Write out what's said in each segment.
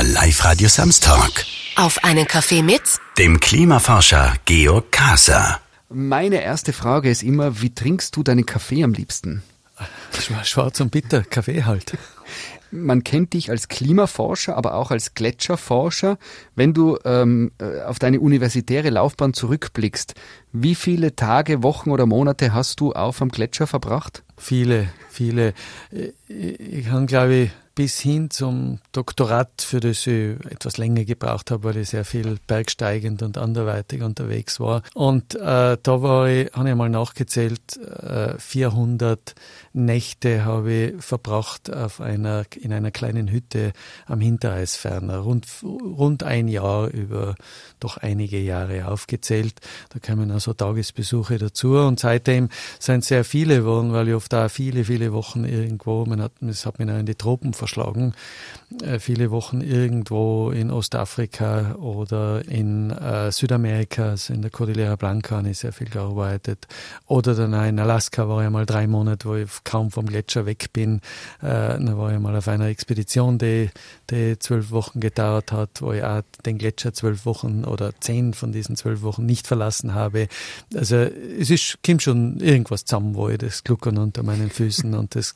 Der Live-Radio Samstag. Auf einen Kaffee mit Dem Klimaforscher Georg Kaser. Meine erste Frage ist immer, wie trinkst du deinen Kaffee am liebsten? Schwarz und bitter, Kaffee halt. Man kennt dich als Klimaforscher, aber auch als Gletscherforscher. Wenn du ähm, äh, auf deine universitäre Laufbahn zurückblickst, wie viele Tage, Wochen oder Monate hast du auf am Gletscher verbracht? Viele, viele. Ich habe, glaube ich, bis hin zum Doktorat, für das ich etwas länger gebraucht habe, weil ich sehr viel bergsteigend und anderweitig unterwegs war. Und äh, da war ich, habe ich mal nachgezählt, äh, 400 Nächte habe ich verbracht auf einer, in einer kleinen Hütte am Hintereisferner. Rund, rund ein Jahr über doch einige Jahre aufgezählt. Da kamen also Tagesbesuche dazu und seitdem sind sehr viele geworden, weil ich oft da viele, viele Wochen irgendwo, man hat, es hat mich auch in die Tropen verschlagen verschlagen. Äh, viele Wochen irgendwo in Ostafrika oder in äh, Südamerika, also in der Cordillera Blanca, habe ich sehr viel gearbeitet. Oder dann auch in Alaska war ich mal drei Monate, wo ich kaum vom Gletscher weg bin. Äh, dann war ich mal auf einer Expedition, die, die zwölf Wochen gedauert hat, wo ich auch den Gletscher zwölf Wochen oder zehn von diesen zwölf Wochen nicht verlassen habe. Also es ist, kommt schon irgendwas zusammen, wo ich das Gluckern unter meinen Füßen und das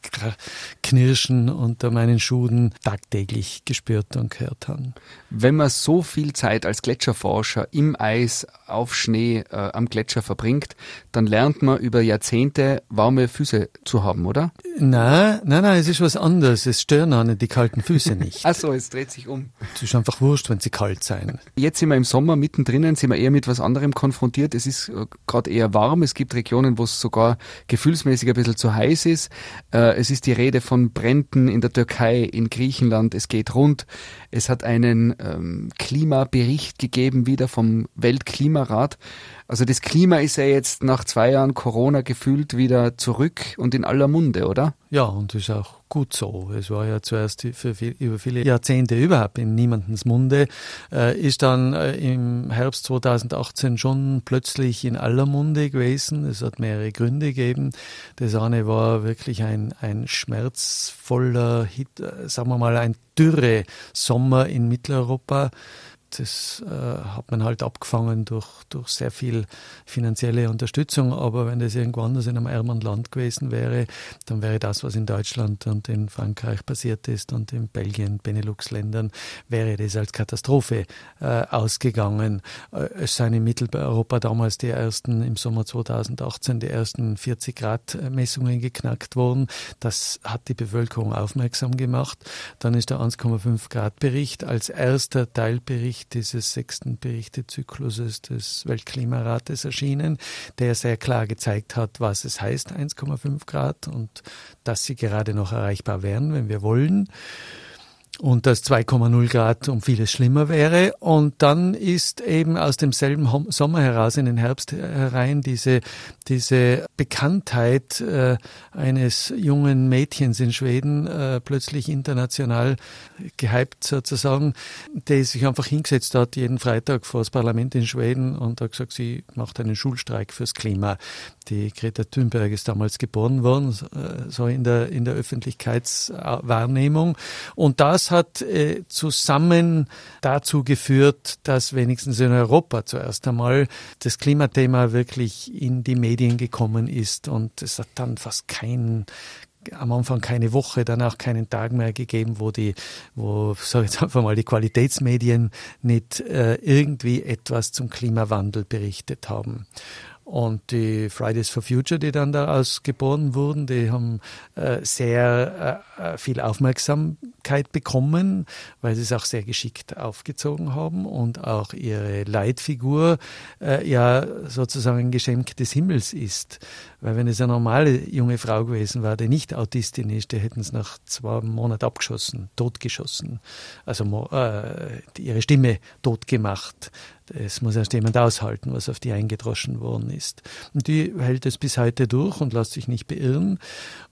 Knirschen unter meinen Schuhen tagtäglich gespürt und gehört haben. Wenn man so viel Zeit als Gletscherforscher im Eis, auf Schnee, äh, am Gletscher verbringt, dann lernt man über Jahrzehnte warme Füße zu haben, oder? Nein, nein, nein, es ist was anderes. Es stören auch nicht die kalten Füße nicht. Ach so, es dreht sich um. Es ist einfach wurscht, wenn sie kalt sein. Jetzt sind wir im Sommer mittendrin, sind wir eher mit was anderem konfrontiert. Es ist äh, gerade eher warm. Es gibt Regionen, wo es sogar gefühlsmäßig ein bisschen zu heiß ist. Äh, es ist die Rede von Bränden in der Türkei, in Griechenland. Es geht rund. Es hat einen ähm, Klimabericht gegeben, wieder vom Weltklimarat. Also das Klima ist ja jetzt nach zwei Jahren Corona gefühlt wieder zurück und in aller Munde, oder? Ja, und ist auch gut so. Es war ja zuerst viel, über viele Jahrzehnte überhaupt in niemandens Munde, äh, ist dann äh, im Herbst 2018 schon plötzlich in aller Munde gewesen. Es hat mehrere Gründe gegeben. Das eine war wirklich ein, ein schmerzvoller, Hit, äh, sagen wir mal, ein dürre Sommer in Mitteleuropa das äh, hat man halt abgefangen durch, durch sehr viel finanzielle Unterstützung. Aber wenn das irgendwo anders in einem ärmeren Land gewesen wäre, dann wäre das, was in Deutschland und in Frankreich passiert ist und in Belgien, Benelux-Ländern, wäre das als Katastrophe äh, ausgegangen. Äh, es seien in Mitteleuropa damals die ersten, im Sommer 2018, die ersten 40 Grad Messungen geknackt worden. Das hat die Bevölkerung aufmerksam gemacht. Dann ist der 1,5 Grad Bericht als erster Teilbericht Bericht dieses sechsten Berichtezykluses des Weltklimarates erschienen, der sehr klar gezeigt hat, was es heißt 1,5 Grad und dass sie gerade noch erreichbar wären, wenn wir wollen und dass 2,0 Grad um vieles schlimmer wäre. Und dann ist eben aus demselben Sommer heraus in den Herbst herein diese, diese Bekanntheit äh, eines jungen Mädchens in Schweden äh, plötzlich international gehypt sozusagen, der sich einfach hingesetzt hat jeden Freitag vor das Parlament in Schweden und hat gesagt, sie macht einen Schulstreik fürs Klima. Die Greta Thunberg ist damals geboren worden, äh, so in der, in der Öffentlichkeitswahrnehmung. Und das hat äh, zusammen dazu geführt, dass wenigstens in Europa zuerst einmal das Klimathema wirklich in die Medien gekommen ist. Und es hat dann fast kein, am Anfang keine Woche, dann auch keinen Tag mehr gegeben, wo die, wo, sag ich jetzt einfach mal, die Qualitätsmedien nicht äh, irgendwie etwas zum Klimawandel berichtet haben. Und die Fridays for Future, die dann daraus geboren wurden, die haben äh, sehr äh, äh, viel Aufmerksamkeit bekommen, weil sie es auch sehr geschickt aufgezogen haben und auch ihre Leitfigur äh, ja sozusagen ein Geschenk des Himmels ist. Weil wenn es eine normale junge Frau gewesen wäre, die nicht Autistin ist, die hätten es nach zwei Monaten abgeschossen, totgeschossen. Also äh, ihre Stimme totgemacht. Es muss erst jemand aushalten, was auf die eingedroschen worden ist. Und die hält es bis heute durch und lässt sich nicht beirren.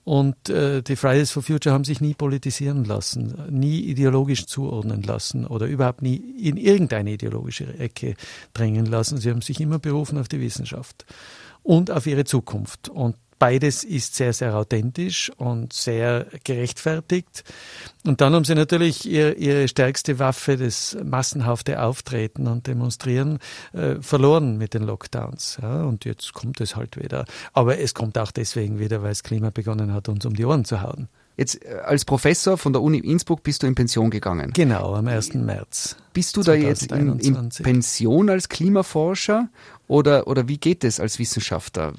Und äh, die Fridays for Future haben sich nie politisieren lassen, nie ideologisch zuordnen lassen oder überhaupt nie in irgendeine ideologische Ecke drängen lassen. Sie haben sich immer berufen auf die Wissenschaft und auf ihre Zukunft. Und beides ist sehr, sehr authentisch und sehr gerechtfertigt. Und dann haben sie natürlich ihr, ihre stärkste Waffe, das massenhafte Auftreten und Demonstrieren, äh, verloren mit den Lockdowns. Ja, und jetzt kommt es halt wieder. Aber es kommt auch deswegen wieder, weil das Klima begonnen hat, uns um die Ohren zu hauen. Jetzt äh, als Professor von der Uni Innsbruck bist du in Pension gegangen. Genau, am 1. März. Bist du da jetzt in, in, Pension als Klimaforscher oder, oder wie geht es als Wissenschaftler?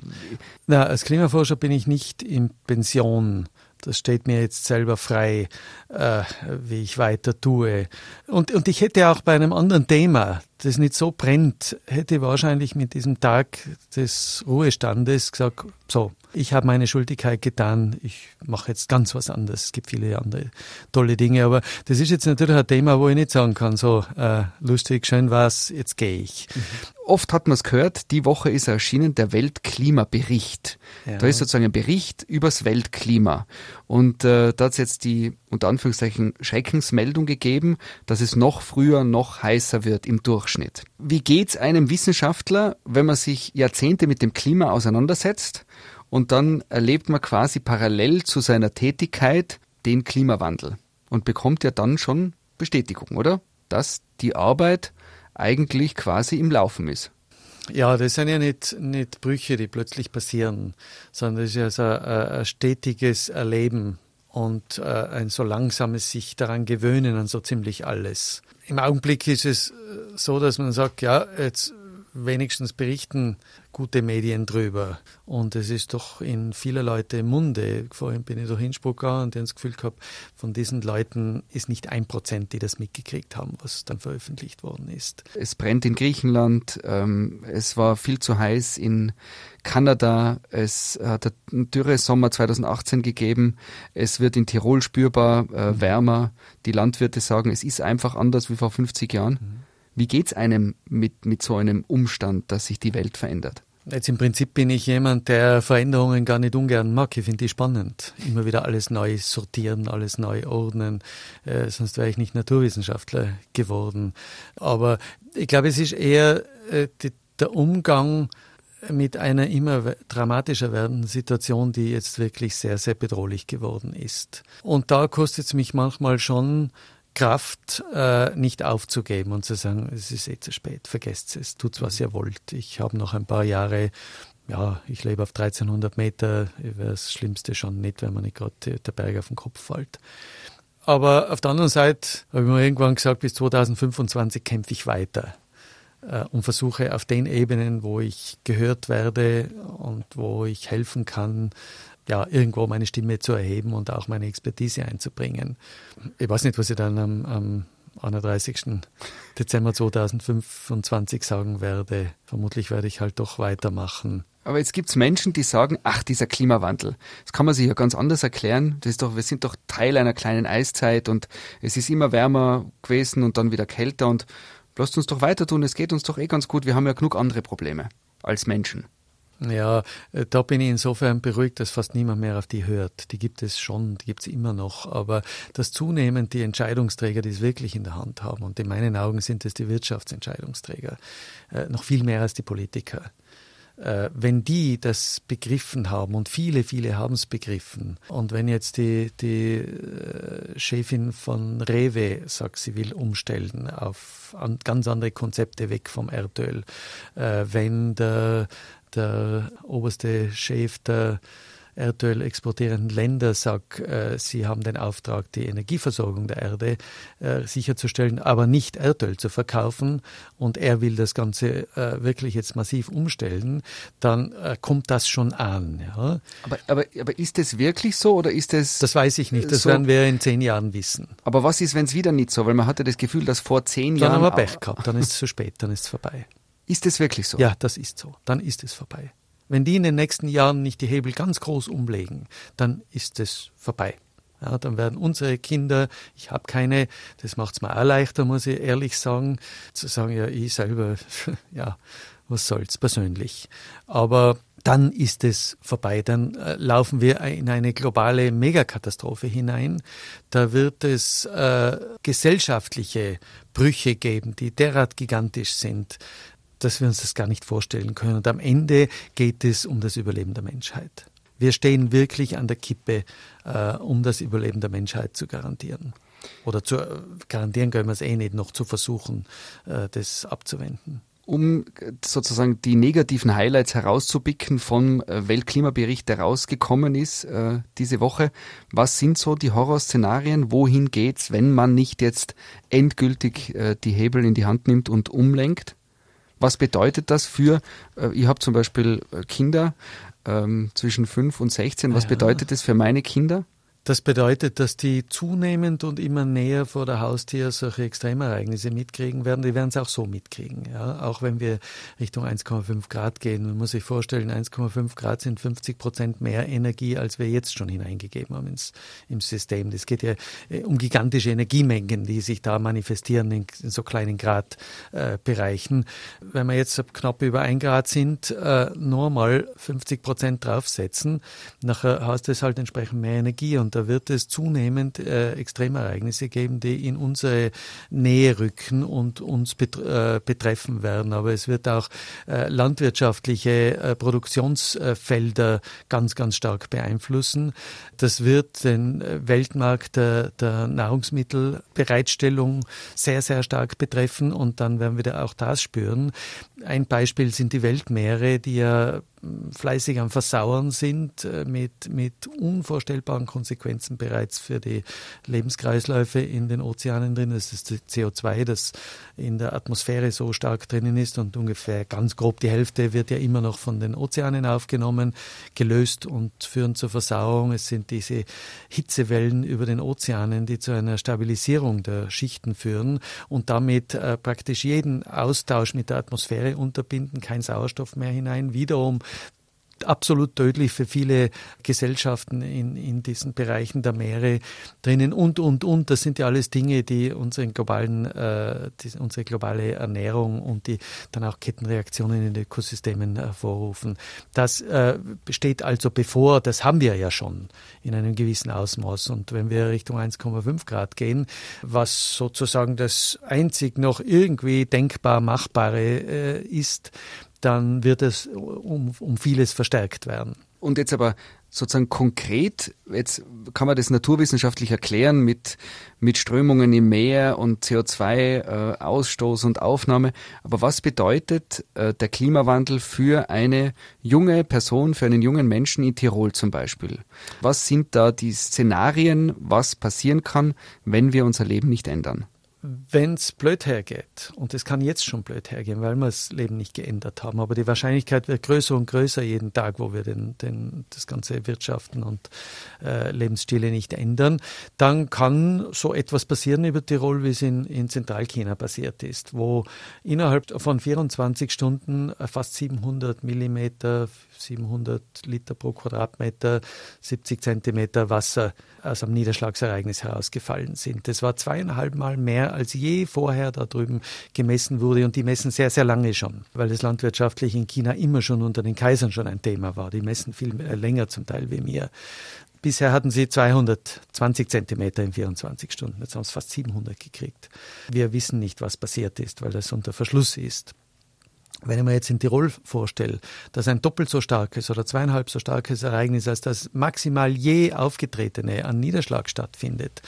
Na, als Klimaforscher bin ich nicht in Pension. Das steht mir jetzt selber frei, äh, wie ich weiter tue. Und, und ich hätte auch bei einem anderen Thema, das nicht so brennt, hätte wahrscheinlich mit diesem Tag des Ruhestandes gesagt, so, ich habe meine Schuldigkeit getan, ich mache jetzt ganz was anderes. Es gibt viele andere tolle Dinge, aber das ist jetzt natürlich ein Thema, wo ich nicht sagen kann, so äh, lustig, schön war's, jetzt gehe ich. Mhm. Oft hat man es gehört, die Woche ist erschienen der Weltklimabericht. Ja. Da ist sozusagen ein Bericht übers Weltklima. Und äh, da hat es jetzt die unter Anführungszeichen Schreckensmeldung gegeben, dass es noch früher, noch heißer wird im Durchschnitt. Wie geht's einem Wissenschaftler, wenn man sich Jahrzehnte mit dem Klima auseinandersetzt und dann erlebt man quasi parallel zu seiner Tätigkeit den Klimawandel und bekommt ja dann schon Bestätigung, oder? Dass die Arbeit eigentlich quasi im Laufen ist. Ja, das sind ja nicht, nicht Brüche, die plötzlich passieren, sondern das ist ja so ein, ein stetiges Erleben und äh, ein so langsames sich daran gewöhnen an so ziemlich alles. Im Augenblick ist es so, dass man sagt, ja, jetzt wenigstens berichten gute Medien drüber. Und es ist doch in vieler Leute Munde. Vorhin bin ich durch Innsbruck gegangen und ich das Gefühl gehabt, von diesen Leuten ist nicht ein Prozent, die das mitgekriegt haben, was dann veröffentlicht worden ist. Es brennt in Griechenland, ähm, es war viel zu heiß in Kanada, es hat einen dürre Sommer 2018 gegeben, es wird in Tirol spürbar äh, mhm. wärmer. Die Landwirte sagen, es ist einfach anders wie vor 50 Jahren. Mhm. Wie geht es einem mit, mit so einem Umstand, dass sich die Welt verändert? Jetzt im Prinzip bin ich jemand, der Veränderungen gar nicht ungern mag. Ich finde die spannend. Immer wieder alles neu sortieren, alles neu ordnen. Äh, sonst wäre ich nicht Naturwissenschaftler geworden. Aber ich glaube, es ist eher äh, die, der Umgang mit einer immer dramatischer werdenden Situation, die jetzt wirklich sehr, sehr bedrohlich geworden ist. Und da kostet es mich manchmal schon Kraft, äh, nicht aufzugeben und zu sagen, es ist eh zu spät, vergesst es, tut was ihr wollt. Ich habe noch ein paar Jahre, ja, ich lebe auf 1300 Meter, wäre das Schlimmste schon nicht, wenn man nicht gerade der Berg auf den Kopf fällt. Aber auf der anderen Seite habe ich mir irgendwann gesagt, bis 2025 kämpfe ich weiter äh, und versuche auf den Ebenen, wo ich gehört werde und wo ich helfen kann, ja, irgendwo meine Stimme zu erheben und auch meine Expertise einzubringen. Ich weiß nicht, was ich dann am, am 31. Dezember 2025 sagen werde. Vermutlich werde ich halt doch weitermachen. Aber jetzt gibt es Menschen, die sagen, ach, dieser Klimawandel, das kann man sich ja ganz anders erklären. Das ist doch, wir sind doch Teil einer kleinen Eiszeit und es ist immer wärmer gewesen und dann wieder kälter und lasst uns doch weiter tun, es geht uns doch eh ganz gut, wir haben ja genug andere Probleme als Menschen. Ja, äh, da bin ich insofern beruhigt, dass fast niemand mehr auf die hört. Die gibt es schon, die gibt es immer noch. Aber dass zunehmend die Entscheidungsträger, die es wirklich in der Hand haben, und in meinen Augen sind es die Wirtschaftsentscheidungsträger, äh, noch viel mehr als die Politiker. Äh, wenn die das begriffen haben, und viele, viele haben es begriffen, und wenn jetzt die, die Chefin von Rewe sagt, sie will umstellen auf ganz andere Konzepte weg vom Erdöl, wenn der der oberste Chef der Erdöl exportierenden Länder sagt, äh, sie haben den Auftrag, die Energieversorgung der Erde äh, sicherzustellen, aber nicht Erdöl zu verkaufen und er will das Ganze äh, wirklich jetzt massiv umstellen, dann kommt das schon an. Ja. Aber, aber, aber ist das wirklich so oder ist es. Das weiß ich nicht, das so, werden wir in zehn Jahren wissen. Aber was ist, wenn es wieder nicht so? Weil man hatte das Gefühl, dass vor zehn dann Jahren. Dann haben wir Pech gehabt, dann ist es zu spät, dann ist es vorbei. Ist es wirklich so? Ja, das ist so. Dann ist es vorbei. Wenn die in den nächsten Jahren nicht die Hebel ganz groß umlegen, dann ist es vorbei. Ja, dann werden unsere Kinder, ich habe keine, das macht es mir auch leichter, muss ich ehrlich sagen, zu sagen, ja, ich selber, ja, was soll's persönlich. Aber dann ist es vorbei. Dann äh, laufen wir in eine globale Megakatastrophe hinein. Da wird es äh, gesellschaftliche Brüche geben, die derart gigantisch sind, dass wir uns das gar nicht vorstellen können. Und am Ende geht es um das Überleben der Menschheit. wir stehen wirklich an der Kippe, äh, um das Überleben der Menschheit zu garantieren. Oder zu äh, garantieren können wir es eh nicht, noch zu versuchen, äh, das abzuwenden um sozusagen die negativen Highlights herauszupicken vom äh, Weltklimabericht, der rausgekommen ist äh, diese Woche. Was sind so die Horrorszenarien? Wohin geht's, wenn man nicht jetzt endgültig äh, die Hebel in die Hand nimmt und umlenkt? Was bedeutet das für, äh, ich habe zum Beispiel äh, Kinder ähm, zwischen 5 und 16, was ja. bedeutet das für meine Kinder? Das bedeutet, dass die zunehmend und immer näher vor der Haustür solche Extremereignisse mitkriegen werden. Die werden es auch so mitkriegen. Ja? Auch wenn wir Richtung 1,5 Grad gehen. Man muss sich vorstellen, 1,5 Grad sind 50 Prozent mehr Energie, als wir jetzt schon hineingegeben haben ins, im System. Das geht ja äh, um gigantische Energiemengen, die sich da manifestieren in, in so kleinen Gradbereichen. Äh, wenn wir jetzt knapp über 1 Grad sind, äh, nur mal 50 Prozent draufsetzen, nachher hast du halt entsprechend mehr Energie und da wird es zunehmend äh, Extremereignisse geben, die in unsere Nähe rücken und uns bet äh, betreffen werden. Aber es wird auch äh, landwirtschaftliche äh, Produktionsfelder ganz, ganz stark beeinflussen. Das wird den äh, Weltmarkt der, der Nahrungsmittelbereitstellung sehr, sehr stark betreffen und dann werden wir auch das spüren. Ein Beispiel sind die Weltmeere, die ja fleißig am Versauern sind, äh, mit, mit unvorstellbaren Konsequenzen bereits für die Lebenskreisläufe in den Ozeanen drin. Das ist das CO2, das in der Atmosphäre so stark drinnen ist und ungefähr ganz grob die Hälfte wird ja immer noch von den Ozeanen aufgenommen, gelöst und führen zur Versauerung. Es sind diese Hitzewellen über den Ozeanen, die zu einer Stabilisierung der Schichten führen und damit äh, praktisch jeden Austausch mit der Atmosphäre unterbinden, kein Sauerstoff mehr hinein, wiederum absolut tödlich für viele Gesellschaften in, in diesen Bereichen der Meere drinnen und, und, und. Das sind ja alles Dinge, die unseren globalen, äh, die, unsere globale Ernährung und die dann auch Kettenreaktionen in den Ökosystemen hervorrufen. Das äh, steht also bevor, das haben wir ja schon in einem gewissen Ausmaß. Und wenn wir Richtung 1,5 Grad gehen, was sozusagen das einzig noch irgendwie denkbar Machbare äh, ist, dann wird es um, um vieles verstärkt werden. Und jetzt aber sozusagen konkret, jetzt kann man das naturwissenschaftlich erklären mit, mit Strömungen im Meer und CO2-Ausstoß äh, und Aufnahme. Aber was bedeutet äh, der Klimawandel für eine junge Person, für einen jungen Menschen in Tirol zum Beispiel? Was sind da die Szenarien, was passieren kann, wenn wir unser Leben nicht ändern? Wenn es blöd hergeht, und es kann jetzt schon blöd hergehen, weil wir das Leben nicht geändert haben, aber die Wahrscheinlichkeit wird größer und größer jeden Tag, wo wir den, den, das ganze Wirtschaften und äh, Lebensstile nicht ändern, dann kann so etwas passieren über Tirol, wie es in, in Zentralchina passiert ist, wo innerhalb von 24 Stunden fast 700 Millimeter 700 Liter pro Quadratmeter, 70 Zentimeter Wasser aus einem Niederschlagsereignis herausgefallen sind. Das war zweieinhalb Mal mehr, als je vorher da drüben gemessen wurde. Und die messen sehr, sehr lange schon, weil das landwirtschaftlich in China immer schon unter den Kaisern schon ein Thema war. Die messen viel länger zum Teil wie mir. Bisher hatten sie 220 Zentimeter in 24 Stunden. Jetzt haben sie fast 700 gekriegt. Wir wissen nicht, was passiert ist, weil das unter Verschluss ist. Wenn ich mir jetzt in Tirol vorstelle, dass ein doppelt so starkes oder zweieinhalb so starkes Ereignis als das maximal je aufgetretene an Niederschlag stattfindet,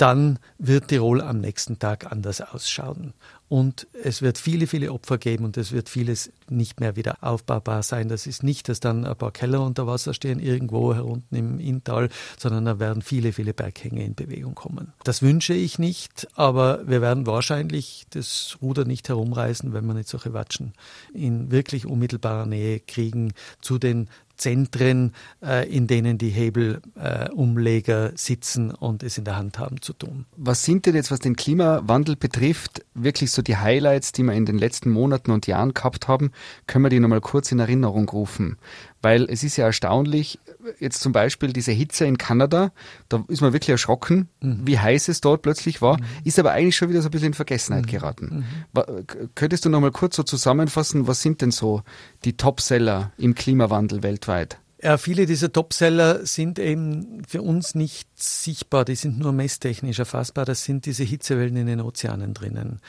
dann wird Tirol am nächsten Tag anders ausschauen. Und es wird viele, viele Opfer geben und es wird vieles nicht mehr wieder aufbaubar sein. Das ist nicht, dass dann ein paar Keller unter Wasser stehen, irgendwo herunten im Inntal, sondern da werden viele, viele Berghänge in Bewegung kommen. Das wünsche ich nicht, aber wir werden wahrscheinlich das Ruder nicht herumreißen, wenn wir nicht solche Watschen in wirklich unmittelbarer Nähe kriegen zu den Zentren, äh, in denen die Hebelumleger äh, sitzen und es in der Hand haben zu tun. Was sind denn jetzt, was den Klimawandel betrifft, wirklich so die Highlights, die wir in den letzten Monaten und Jahren gehabt haben? Können wir die nochmal kurz in Erinnerung rufen? Weil es ist ja erstaunlich, jetzt zum Beispiel diese Hitze in Kanada, da ist man wirklich erschrocken, mhm. wie heiß es dort plötzlich war, mhm. ist aber eigentlich schon wieder so ein bisschen in Vergessenheit mhm. geraten. Mhm. Könntest du noch mal kurz so zusammenfassen, was sind denn so die Topseller im Klimawandel weltweit? Ja, viele dieser Topseller sind eben für uns nicht sichtbar, die sind nur messtechnisch erfassbar. Das sind diese Hitzewellen in den Ozeanen drinnen.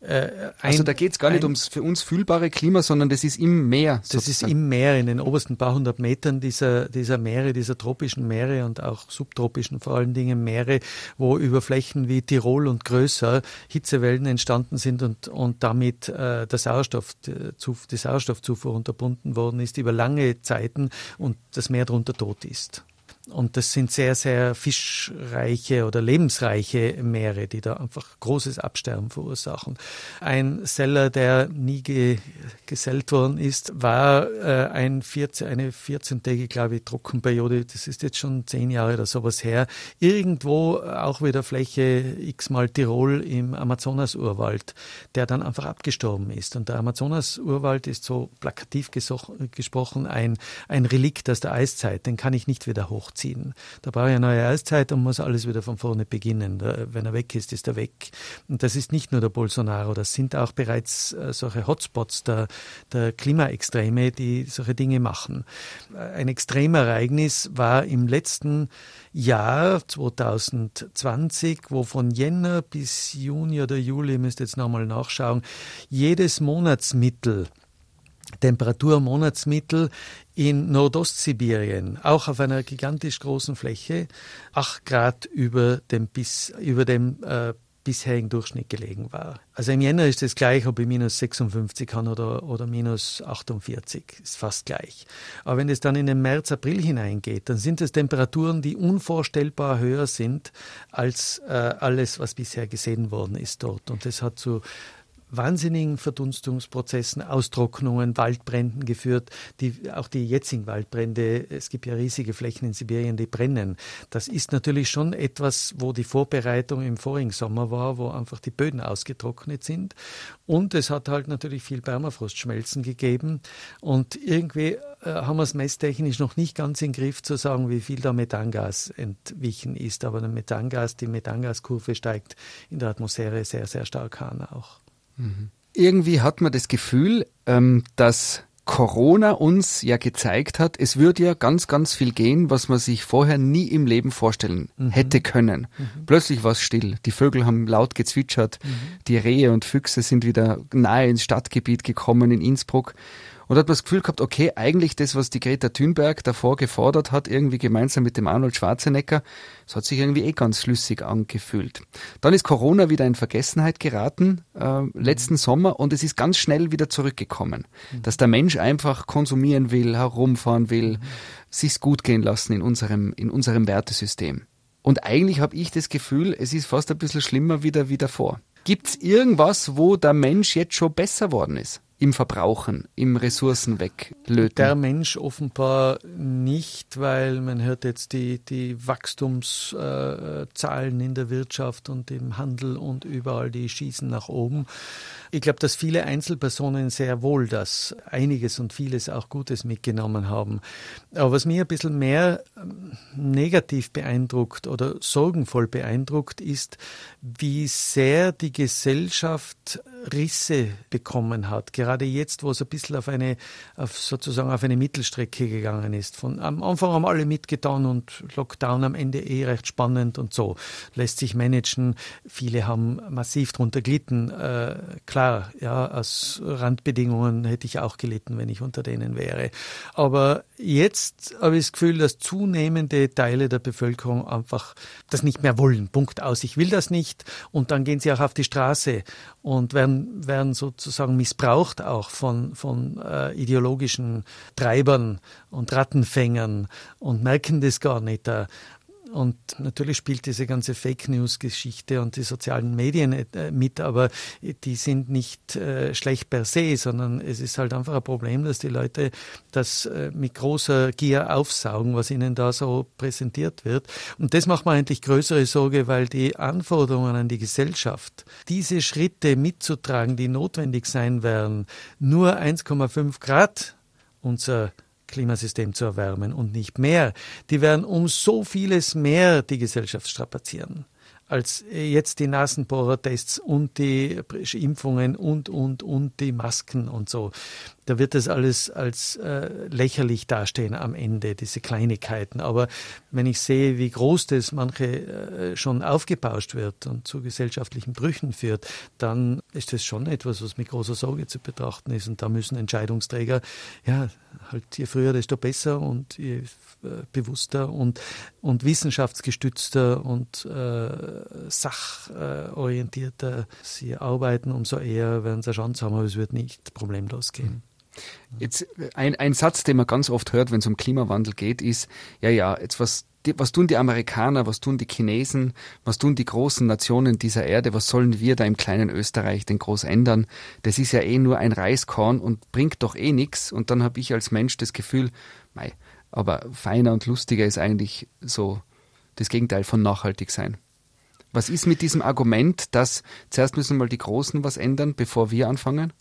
Äh, also da geht es gar nicht ums für uns fühlbare Klima, sondern das ist im Meer. Sozusagen. Das ist im Meer, in den obersten paar hundert Metern dieser, dieser Meere, dieser tropischen Meere und auch subtropischen vor allen Dingen Meere, wo über Flächen wie Tirol und größer Hitzewellen entstanden sind und, und damit äh, der Sauerstoff, die Sauerstoffzufuhr unterbunden worden ist über lange Zeiten und das Meer darunter tot ist. Und das sind sehr, sehr fischreiche oder lebensreiche Meere, die da einfach großes Absterben verursachen. Ein Seller, der nie ge gesellt worden ist, war äh, ein 14, eine 14-tägige, glaube ich, Trockenperiode. Das ist jetzt schon zehn Jahre oder sowas her. Irgendwo auch wieder Fläche x-mal Tirol im Amazonas-Urwald, der dann einfach abgestorben ist. Und der Amazonas-Urwald ist so plakativ gesprochen ein, ein Relikt aus der Eiszeit. Den kann ich nicht wieder hochziehen ziehen. Da brauche ich eine neue Eiszeit und muss alles wieder von vorne beginnen. wenn er weg ist, ist er weg. Und das ist nicht nur der Bolsonaro, das sind auch bereits äh, solche Hotspots der, der Klimaextreme, die solche Dinge machen. Ein Extremereignis war im letzten Jahr 2020, wo von Jänner bis Juni oder Juli, ihr müsst jetzt nochmal nachschauen, jedes Monatsmittel Temperaturmonatsmittel in Nordostsibirien, auch auf einer gigantisch großen Fläche, acht Grad über dem, bis, über dem äh, bisherigen Durchschnitt gelegen war. Also im Jänner ist es gleich, ob ich minus 56 kann oder, oder minus 48, ist fast gleich. Aber wenn es dann in den März, April hineingeht, dann sind es Temperaturen, die unvorstellbar höher sind als äh, alles, was bisher gesehen worden ist dort. Und das hat zu wahnsinnigen Verdunstungsprozessen, Austrocknungen, Waldbränden geführt, die, auch die jetzigen Waldbrände, es gibt ja riesige Flächen in Sibirien, die brennen. Das ist natürlich schon etwas, wo die Vorbereitung im vorigen Sommer war, wo einfach die Böden ausgetrocknet sind. Und es hat halt natürlich viel Permafrostschmelzen gegeben. Und irgendwie äh, haben wir es messtechnisch noch nicht ganz im Griff zu sagen, wie viel da Methangas entwichen ist. Aber der Methangas, die Methangaskurve steigt in der Atmosphäre sehr, sehr stark an auch. Irgendwie hat man das Gefühl, ähm, dass Corona uns ja gezeigt hat, es würde ja ganz, ganz viel gehen, was man sich vorher nie im Leben vorstellen mhm. hätte können. Mhm. Plötzlich war es still. Die Vögel haben laut gezwitschert. Mhm. Die Rehe und Füchse sind wieder nahe ins Stadtgebiet gekommen in Innsbruck. Und hat man das Gefühl gehabt, okay, eigentlich das, was die Greta Thunberg davor gefordert hat, irgendwie gemeinsam mit dem Arnold Schwarzenegger, das hat sich irgendwie eh ganz schlüssig angefühlt. Dann ist Corona wieder in Vergessenheit geraten, äh, letzten Sommer, und es ist ganz schnell wieder zurückgekommen. Mhm. Dass der Mensch einfach konsumieren will, herumfahren will, mhm. sich's gut gehen lassen in unserem, in unserem Wertesystem. Und eigentlich habe ich das Gefühl, es ist fast ein bisschen schlimmer wieder wie davor. Gibt's irgendwas, wo der Mensch jetzt schon besser worden ist? Im Verbrauchen, im Ressourcen weglöten? Der Mensch offenbar nicht, weil man hört jetzt die, die Wachstumszahlen in der Wirtschaft und im Handel und überall, die schießen nach oben. Ich glaube, dass viele Einzelpersonen sehr wohl das einiges und vieles auch Gutes mitgenommen haben. Aber was mir ein bisschen mehr ähm, negativ beeindruckt oder sorgenvoll beeindruckt, ist, wie sehr die Gesellschaft Risse bekommen hat. Gerade jetzt, wo es ein bisschen auf eine, auf sozusagen auf eine Mittelstrecke gegangen ist. Von, am Anfang haben alle mitgetan und Lockdown am Ende eh recht spannend und so. Lässt sich managen. Viele haben massiv drunter gelitten. Äh, klar, ja, aus Randbedingungen hätte ich auch gelitten, wenn ich unter denen wäre. Aber jetzt habe ich das Gefühl, dass zunehmende Teile der Bevölkerung einfach das nicht mehr wollen. Punkt aus. Ich will das nicht. Und dann gehen sie auch auf die Straße und werden, werden sozusagen missbraucht auch von, von äh, ideologischen Treibern und Rattenfängern und merken das gar nicht. Äh, und natürlich spielt diese ganze Fake News-Geschichte und die sozialen Medien äh, mit, aber die sind nicht äh, schlecht per se, sondern es ist halt einfach ein Problem, dass die Leute das äh, mit großer Gier aufsaugen, was ihnen da so präsentiert wird. Und das macht mir eigentlich größere Sorge, weil die Anforderungen an die Gesellschaft, diese Schritte mitzutragen, die notwendig sein werden, nur 1,5 Grad unser Klimasystem zu erwärmen und nicht mehr. Die werden um so vieles mehr die Gesellschaft strapazieren. als jetzt die Nasenbohrertests und die Impfungen und, und, und die Masken und so da wird das alles als äh, lächerlich dastehen am Ende, diese Kleinigkeiten. Aber wenn ich sehe, wie groß das manche äh, schon aufgebauscht wird und zu gesellschaftlichen Brüchen führt, dann ist das schon etwas, was mit großer Sorge zu betrachten ist. Und da müssen Entscheidungsträger, ja, halt je früher, desto besser und je äh, bewusster und, und wissenschaftsgestützter und äh, sachorientierter sie arbeiten, umso eher werden sie eine Chance haben, aber es wird nicht problemlos gehen. Jetzt ein, ein Satz, den man ganz oft hört, wenn es um Klimawandel geht, ist, ja, ja, jetzt was, was tun die Amerikaner, was tun die Chinesen, was tun die großen Nationen dieser Erde, was sollen wir da im kleinen Österreich denn groß ändern? Das ist ja eh nur ein Reiskorn und bringt doch eh nichts. Und dann habe ich als Mensch das Gefühl, mei, aber feiner und lustiger ist eigentlich so das Gegenteil von nachhaltig sein. Was ist mit diesem Argument, dass zuerst müssen mal die Großen was ändern, bevor wir anfangen?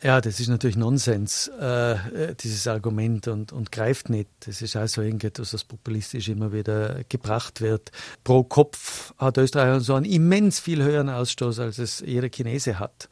Ja, das ist natürlich Nonsens, äh, äh, dieses Argument und, und greift nicht. Das ist also irgendetwas, was populistisch immer wieder gebracht wird. Pro Kopf hat Österreich so einen immens viel höheren Ausstoß, als es jeder Chinese hat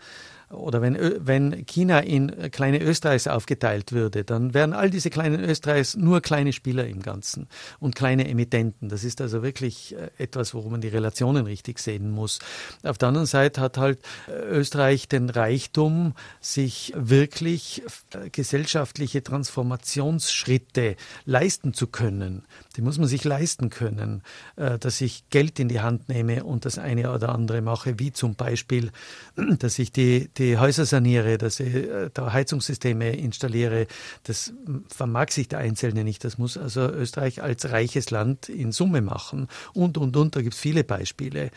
oder wenn, wenn China in kleine Österreichs aufgeteilt würde, dann wären all diese kleinen Österreichs nur kleine Spieler im Ganzen und kleine Emittenten. Das ist also wirklich äh, etwas, worum man die Relationen richtig sehen muss. Auf der anderen Seite hat halt äh, Österreich den Reichtum, sich wirklich äh, gesellschaftliche Transformationsschritte leisten zu können. Die muss man sich leisten können, dass ich Geld in die Hand nehme und das eine oder andere mache, wie zum Beispiel, dass ich die die Häuser saniere, dass ich äh, da Heizungssysteme installiere, das vermag sich der Einzelne nicht. Das muss also Österreich als reiches Land in Summe machen. Und, und, und, da gibt es viele Beispiele.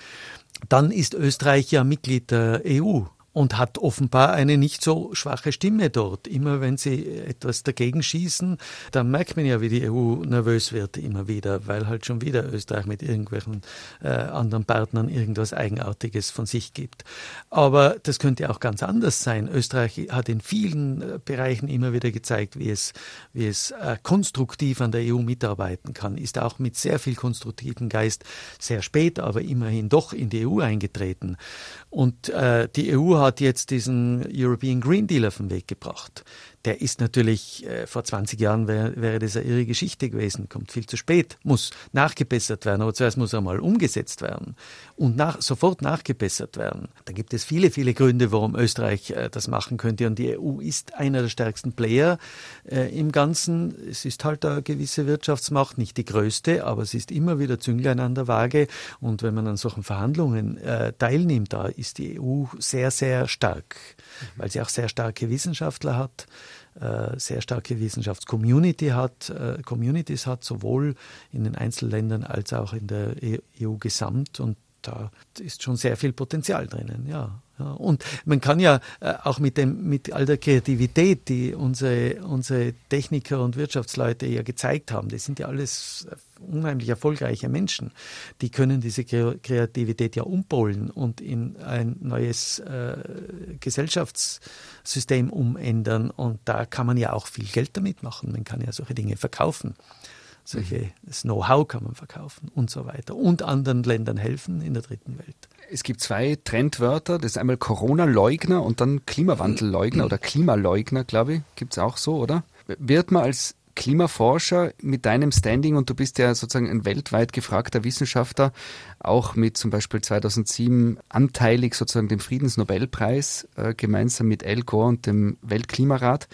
Dann ist Österreich ja Mitglied der EU und hat offenbar eine nicht so schwache Stimme dort. Immer wenn sie etwas dagegen schießen, dann merkt man ja, wie die EU nervös wird immer wieder, weil halt schon wieder Österreich mit irgendwelchen äh, anderen Partnern irgendwas Eigenartiges von sich gibt. Aber das könnte auch ganz anders sein. Österreich hat in vielen äh, Bereichen immer wieder gezeigt, wie es, wie es äh, konstruktiv an der EU mitarbeiten kann, ist auch mit sehr viel konstruktiven Geist sehr spät, aber immerhin doch in die EU eingetreten. Und äh, die EU hat jetzt diesen European Green Deal auf den Weg gebracht der ist natürlich, äh, vor 20 Jahren wär, wäre das eine irre Geschichte gewesen, kommt viel zu spät, muss nachgebessert werden, aber zuerst muss er mal umgesetzt werden und nach, sofort nachgebessert werden. Da gibt es viele, viele Gründe, warum Österreich äh, das machen könnte. Und die EU ist einer der stärksten Player äh, im Ganzen. Es ist halt eine gewisse Wirtschaftsmacht, nicht die größte, aber es ist immer wieder Zünglein an der Waage. Und wenn man an solchen Verhandlungen äh, teilnimmt, da ist die EU sehr, sehr stark, weil sie auch sehr starke Wissenschaftler hat sehr starke Wissenschaftscommunity hat, äh, Communities hat, sowohl in den Einzelländern als auch in der EU gesamt. Und da ist schon sehr viel Potenzial drinnen, ja. ja. Und man kann ja äh, auch mit dem, mit all der Kreativität, die unsere, unsere Techniker und Wirtschaftsleute ja gezeigt haben, das sind ja alles unheimlich erfolgreiche Menschen, die können diese Kreativität ja umpolen und in ein neues äh, Gesellschaftssystem umändern. Und da kann man ja auch viel Geld damit machen. Man kann ja solche Dinge verkaufen. Solche, das Know-how kann man verkaufen und so weiter. Und anderen Ländern helfen in der dritten Welt. Es gibt zwei Trendwörter. Das ist einmal Corona-Leugner und dann Klimawandelleugner oder Klimaleugner, glaube ich. Gibt es auch so, oder? Wird man als Klimaforscher mit deinem Standing und du bist ja sozusagen ein weltweit gefragter Wissenschaftler, auch mit zum Beispiel 2007 anteilig sozusagen dem Friedensnobelpreis äh, gemeinsam mit Al Gore und dem Weltklimarat.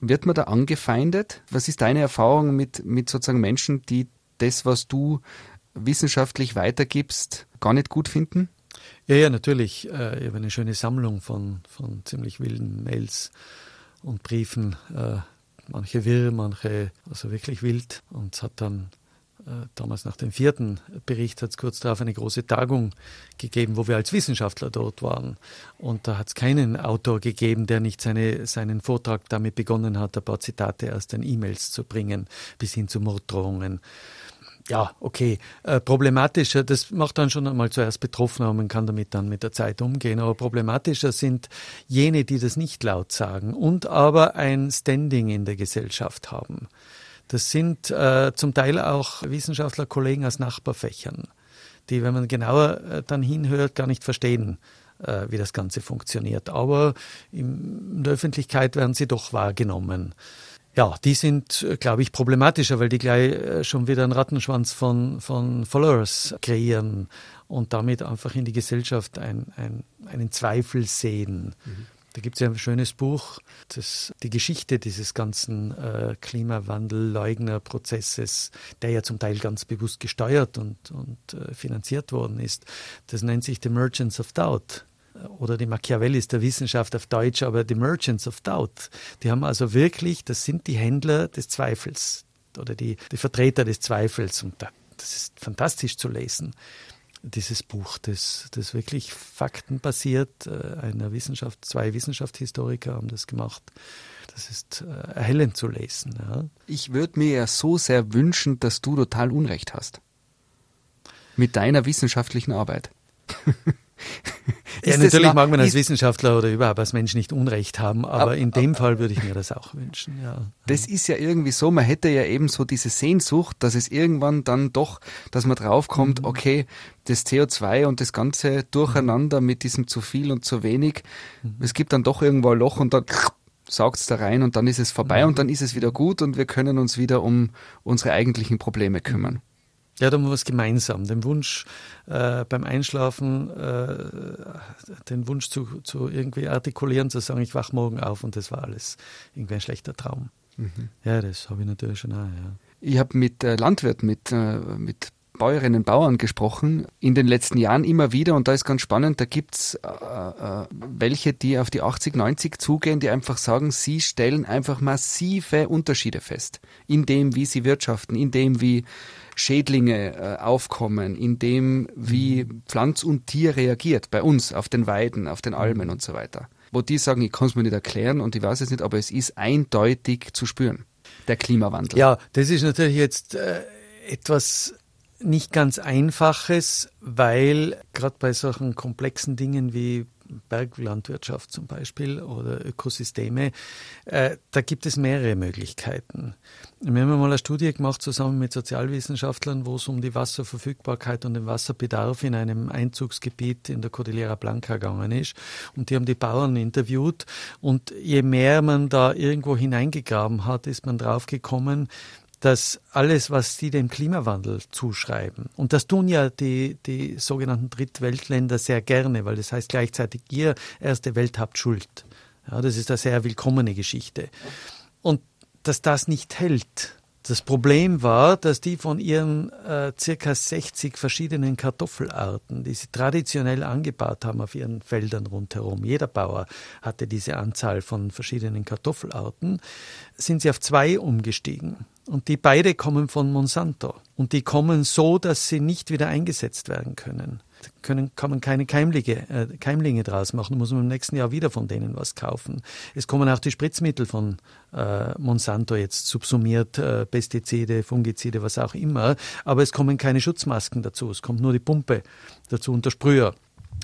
Wird man da angefeindet? Was ist deine Erfahrung mit, mit sozusagen Menschen, die das, was du wissenschaftlich weitergibst, gar nicht gut finden? Ja, ja, natürlich. Äh, ich habe eine schöne Sammlung von, von ziemlich wilden Mails und Briefen. Äh, manche wirr, manche also wirklich wild. Und es hat dann damals nach dem vierten Bericht hat es kurz darauf eine große Tagung gegeben, wo wir als Wissenschaftler dort waren. Und da hat es keinen Autor gegeben, der nicht seine, seinen Vortrag damit begonnen hat, ein paar Zitate aus den E-Mails zu bringen, bis hin zu Morddrohungen ja, okay, äh, problematischer, das macht dann schon einmal zuerst betroffen, aber man kann damit dann mit der Zeit umgehen. Aber problematischer sind jene, die das nicht laut sagen und aber ein Standing in der Gesellschaft haben. Das sind äh, zum Teil auch Wissenschaftler, Kollegen aus Nachbarfächern die, wenn man genauer äh, dann hinhört, gar nicht verstehen, äh, wie das Ganze funktioniert. Aber in der Öffentlichkeit werden sie doch wahrgenommen. Ja, die sind, äh, glaube ich, problematischer, weil die gleich schon wieder einen Rattenschwanz von, von Followers kreieren und damit einfach in die Gesellschaft ein, ein, einen Zweifel sehen. Mhm. Da gibt es ja ein schönes Buch, das die Geschichte dieses ganzen äh, Klimawandel-Leugner-Prozesses, der ja zum Teil ganz bewusst gesteuert und, und äh, finanziert worden ist. Das nennt sich The Merchants of Doubt oder die Machiavellis der Wissenschaft auf Deutsch, aber die Merchants of Doubt. Die haben also wirklich, das sind die Händler des Zweifels oder die, die Vertreter des Zweifels. Und das ist fantastisch zu lesen dieses Buch, das, das wirklich faktenbasiert, äh, einer Wissenschaft, zwei Wissenschaftshistoriker haben das gemacht. Das ist äh, erhellend zu lesen. Ja. Ich würde mir ja so sehr wünschen, dass du total Unrecht hast. Mit deiner wissenschaftlichen Arbeit. Ja, natürlich mag man als Wissenschaftler oder überhaupt als Mensch nicht Unrecht haben, aber ab, in dem ab, Fall würde ich mir das auch wünschen. Ja. Das ist ja irgendwie so, man hätte ja eben so diese Sehnsucht, dass es irgendwann dann doch, dass man draufkommt, mhm. okay, das CO2 und das ganze Durcheinander mit diesem zu viel und zu wenig, mhm. es gibt dann doch irgendwo ein Loch und dann saugt es da rein und dann ist es vorbei mhm. und dann ist es wieder gut und wir können uns wieder um unsere eigentlichen Probleme kümmern. Ja, da haben wir was gemeinsam. Den Wunsch äh, beim Einschlafen, äh, den Wunsch zu, zu irgendwie artikulieren, zu sagen, ich wach morgen auf und das war alles irgendwie ein schlechter Traum. Mhm. Ja, das habe ich natürlich schon auch, ja. Ich habe mit äh, Landwirten, mit, äh, mit Bäuerinnen und Bauern gesprochen in den letzten Jahren immer wieder und da ist ganz spannend, da gibt's äh, äh, welche, die auf die 80, 90 zugehen, die einfach sagen, sie stellen einfach massive Unterschiede fest in dem, wie sie wirtschaften, in dem, wie Schädlinge äh, aufkommen, in dem, wie mhm. Pflanz und Tier reagiert bei uns auf den Weiden, auf den Almen mhm. und so weiter. Wo die sagen, ich kann es mir nicht erklären und ich weiß es nicht, aber es ist eindeutig zu spüren, der Klimawandel. Ja, das ist natürlich jetzt äh, etwas nicht ganz Einfaches, weil gerade bei solchen komplexen Dingen wie Berglandwirtschaft zum Beispiel oder Ökosysteme, äh, da gibt es mehrere Möglichkeiten. Wir haben mal eine Studie gemacht zusammen mit Sozialwissenschaftlern, wo es um die Wasserverfügbarkeit und den Wasserbedarf in einem Einzugsgebiet in der Cordillera Blanca gegangen ist. Und die haben die Bauern interviewt. Und je mehr man da irgendwo hineingegraben hat, ist man draufgekommen, dass alles, was sie dem Klimawandel zuschreiben, und das tun ja die, die sogenannten Drittweltländer sehr gerne, weil das heißt gleichzeitig, ihr erste Welt habt Schuld. Ja, das ist eine sehr willkommene Geschichte. Und dass das nicht hält. Das Problem war, dass die von ihren äh, circa 60 verschiedenen Kartoffelarten, die sie traditionell angebaut haben auf ihren Feldern rundherum, jeder Bauer hatte diese Anzahl von verschiedenen Kartoffelarten, sind sie auf zwei umgestiegen. Und die beide kommen von Monsanto. Und die kommen so, dass sie nicht wieder eingesetzt werden können. Da können, kann man keine Keimlinge, äh, Keimlinge draus machen, muss man im nächsten Jahr wieder von denen was kaufen. Es kommen auch die Spritzmittel von äh, Monsanto jetzt subsumiert, äh, Pestizide, Fungizide, was auch immer. Aber es kommen keine Schutzmasken dazu. Es kommt nur die Pumpe dazu und der Sprüher.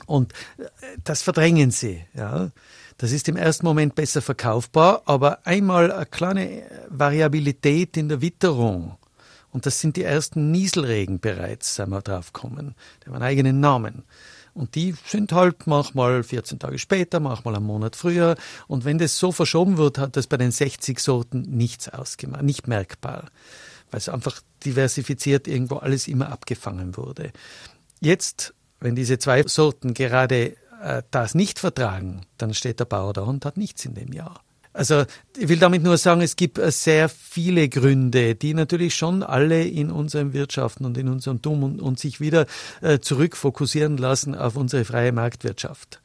Und äh, das verdrängen sie. Ja. Das ist im ersten Moment besser verkaufbar, aber einmal eine kleine Variabilität in der Witterung. Und das sind die ersten Nieselregen bereits, sagen wir drauf kommen. Die haben einen eigenen Namen. Und die sind halt manchmal 14 Tage später, manchmal einen Monat früher. Und wenn das so verschoben wird, hat das bei den 60 Sorten nichts ausgemacht, nicht merkbar. Weil es einfach diversifiziert irgendwo alles immer abgefangen wurde. Jetzt, wenn diese zwei Sorten gerade äh, das nicht vertragen, dann steht der Bauer da und hat nichts in dem Jahr. Also ich will damit nur sagen, es gibt äh, sehr viele Gründe, die natürlich schon alle in unserem Wirtschaften und in unserem Tun und, und sich wieder äh, zurückfokussieren lassen auf unsere freie Marktwirtschaft.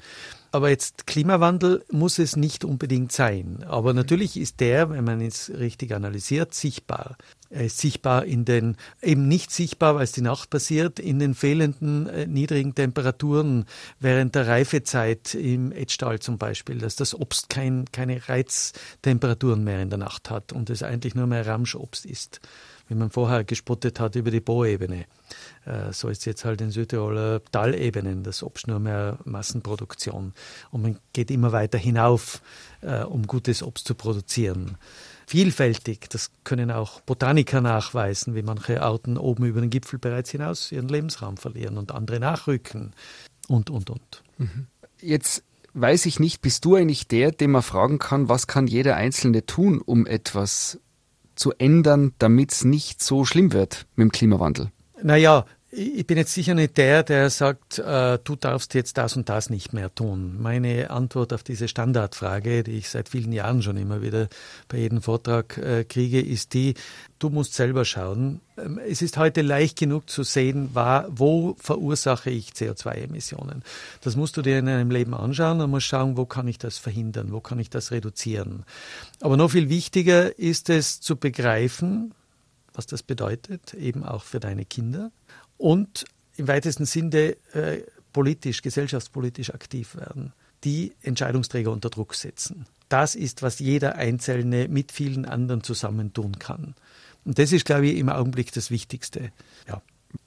Aber jetzt Klimawandel muss es nicht unbedingt sein. Aber natürlich ist der, wenn man es richtig analysiert, sichtbar. Er ist sichtbar in den, eben nicht sichtbar, weil es die Nacht passiert, in den fehlenden äh, niedrigen Temperaturen während der Reifezeit im Etschtal zum Beispiel, dass das Obst kein, keine Reiztemperaturen mehr in der Nacht hat und es eigentlich nur mehr Ramschobst ist wie man vorher gespottet hat über die Boebene. Äh, so ist jetzt halt in Südtiroler Talebenen das Obst nur mehr Massenproduktion. Und man geht immer weiter hinauf, äh, um gutes Obst zu produzieren. Vielfältig. Das können auch Botaniker nachweisen, wie manche Arten oben über den Gipfel bereits hinaus ihren Lebensraum verlieren und andere nachrücken und, und, und. Mhm. Jetzt weiß ich nicht, bist du eigentlich der, den man fragen kann, was kann jeder Einzelne tun, um etwas zu ändern, damit es nicht so schlimm wird mit dem Klimawandel? Naja, ich bin jetzt sicher nicht der, der sagt, äh, du darfst jetzt das und das nicht mehr tun. Meine Antwort auf diese Standardfrage, die ich seit vielen Jahren schon immer wieder bei jedem Vortrag äh, kriege, ist die, du musst selber schauen. Ähm, es ist heute leicht genug zu sehen, wo verursache ich CO2-Emissionen. Das musst du dir in deinem Leben anschauen und musst schauen, wo kann ich das verhindern, wo kann ich das reduzieren. Aber noch viel wichtiger ist es zu begreifen, was das bedeutet, eben auch für deine Kinder und im weitesten Sinne äh, politisch, gesellschaftspolitisch aktiv werden, die Entscheidungsträger unter Druck setzen. Das ist, was jeder Einzelne mit vielen anderen zusammen tun kann. Und das ist, glaube ich, im Augenblick das Wichtigste. Ja.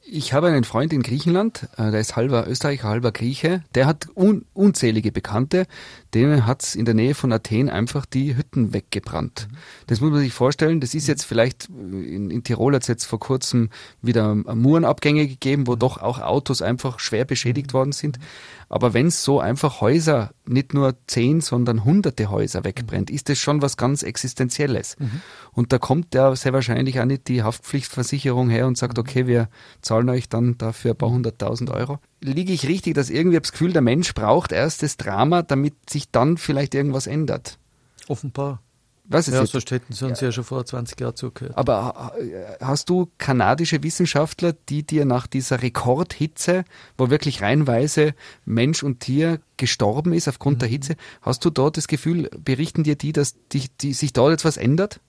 Ich habe einen Freund in Griechenland, äh, der ist halber Österreicher, halber Grieche. Der hat un unzählige Bekannte, denen hat es in der Nähe von Athen einfach die Hütten weggebrannt. Das muss man sich vorstellen. Das ist jetzt vielleicht, äh, in, in Tirol hat es jetzt vor kurzem wieder Murenabgänge gegeben, wo doch auch Autos einfach schwer beschädigt worden sind. Aber wenn es so einfach Häuser, nicht nur zehn, sondern hunderte Häuser wegbrennt, mhm. ist das schon was ganz Existenzielles. Mhm. Und da kommt ja sehr wahrscheinlich auch nicht die Haftpflichtversicherung her und sagt, mhm. okay, wir zahlen euch dann dafür ein paar hunderttausend Euro. Liege ich richtig, dass irgendwie das Gefühl, der Mensch braucht erst das Drama, damit sich dann vielleicht irgendwas ändert? Offenbar. Ist ja, hätten sie uns ja. ja schon vor 20 Jahren zugehört. Aber hast du kanadische Wissenschaftler, die dir nach dieser Rekordhitze, wo wirklich reinweise Mensch und Tier gestorben ist aufgrund mhm. der Hitze, hast du dort das Gefühl, berichten dir die, dass die, die sich dort etwas ändert?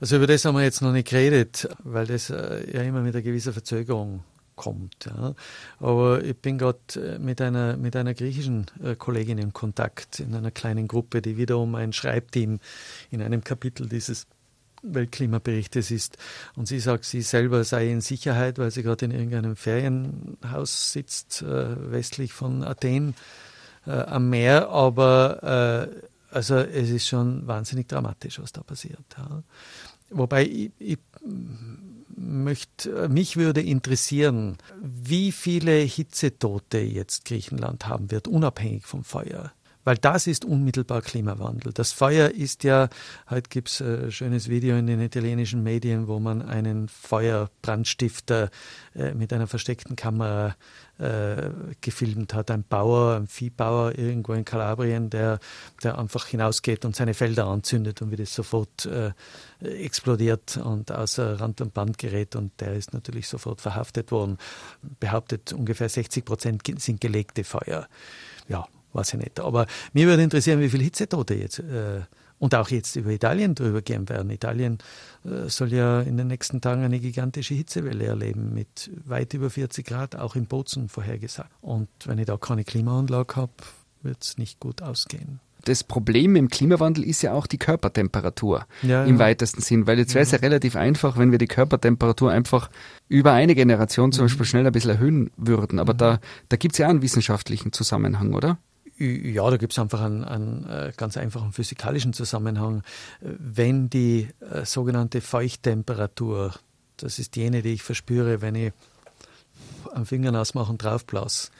Also über das haben wir jetzt noch nicht geredet, weil das äh, ja immer mit einer gewissen Verzögerung kommt. Ja. Aber ich bin gerade äh, mit einer, mit einer griechischen äh, Kollegin in Kontakt, in einer kleinen Gruppe, die wiederum ein Schreibteam in einem Kapitel dieses Weltklimaberichtes ist. Und sie sagt, sie selber sei in Sicherheit, weil sie gerade in irgendeinem Ferienhaus sitzt, äh, westlich von Athen am Meer. Aber also es ist schon wahnsinnig dramatisch, was da passiert. Ja. Wobei ich, ich möchte, mich würde interessieren, wie viele Hitzetote jetzt Griechenland haben wird, unabhängig vom Feuer. Weil das ist unmittelbar Klimawandel. Das Feuer ist ja, heute gibt es ein schönes Video in den italienischen Medien, wo man einen Feuerbrandstifter äh, mit einer versteckten Kamera äh, gefilmt hat. Ein Bauer, ein Viehbauer irgendwo in Kalabrien, der, der einfach hinausgeht und seine Felder anzündet und wie das sofort äh, explodiert und außer Rand und Band gerät und der ist natürlich sofort verhaftet worden. Behauptet, ungefähr 60 Prozent sind gelegte Feuer. Ja, weiß ich nicht. Aber mir würde interessieren, wie viele Hitzetote jetzt äh, und auch jetzt über Italien drüber gehen werden. Italien äh, soll ja in den nächsten Tagen eine gigantische Hitzewelle erleben mit weit über 40 Grad, auch in Bozen vorhergesagt. Und wenn ich da keine Klimaanlage habe, wird es nicht gut ausgehen das Problem im Klimawandel ist ja auch die Körpertemperatur ja, im ja. weitesten Sinn, weil jetzt wäre es ja. ja relativ einfach, wenn wir die Körpertemperatur einfach über eine Generation zum mhm. Beispiel schnell ein bisschen erhöhen würden. Aber mhm. da, da gibt es ja auch einen wissenschaftlichen Zusammenhang, oder? Ja, da gibt es einfach einen, einen, äh, ganz einfachen physikalischen Zusammenhang. Wenn die äh, sogenannte Feuchttemperatur, das ist jene, die ich verspüre, wenn ich am Finger und draufblas,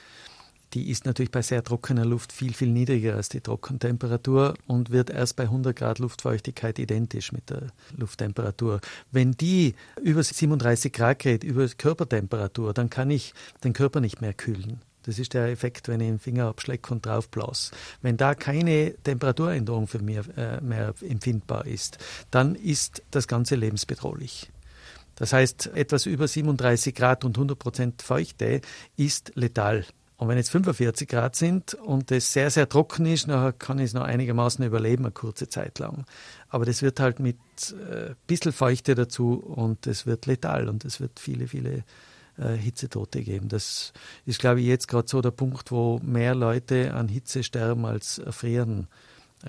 die ist natürlich bei sehr trockener Luft viel, viel niedriger als die Trockentemperatur und wird erst bei 100 Grad Luftfeuchtigkeit identisch mit der Lufttemperatur. Wenn die über 37 Grad geht, über Körpertemperatur, dann kann ich den Körper nicht mehr kühlen. Das ist der Effekt, wenn ich den Finger abschlecke und draufblas. Wenn da keine Temperaturänderung für mich äh, mehr empfindbar ist, dann ist das Ganze lebensbedrohlich. Das heißt, etwas über 37 Grad und 100 Prozent Feuchte ist letal. Und wenn jetzt 45 Grad sind und es sehr, sehr trocken ist, dann kann ich es noch einigermaßen überleben, eine kurze Zeit lang. Aber das wird halt mit äh, bisschen Feuchte dazu und es wird letal und es wird viele, viele äh, Hitzetote geben. Das ist, glaube ich, jetzt gerade so der Punkt, wo mehr Leute an Hitze sterben als erfrieren.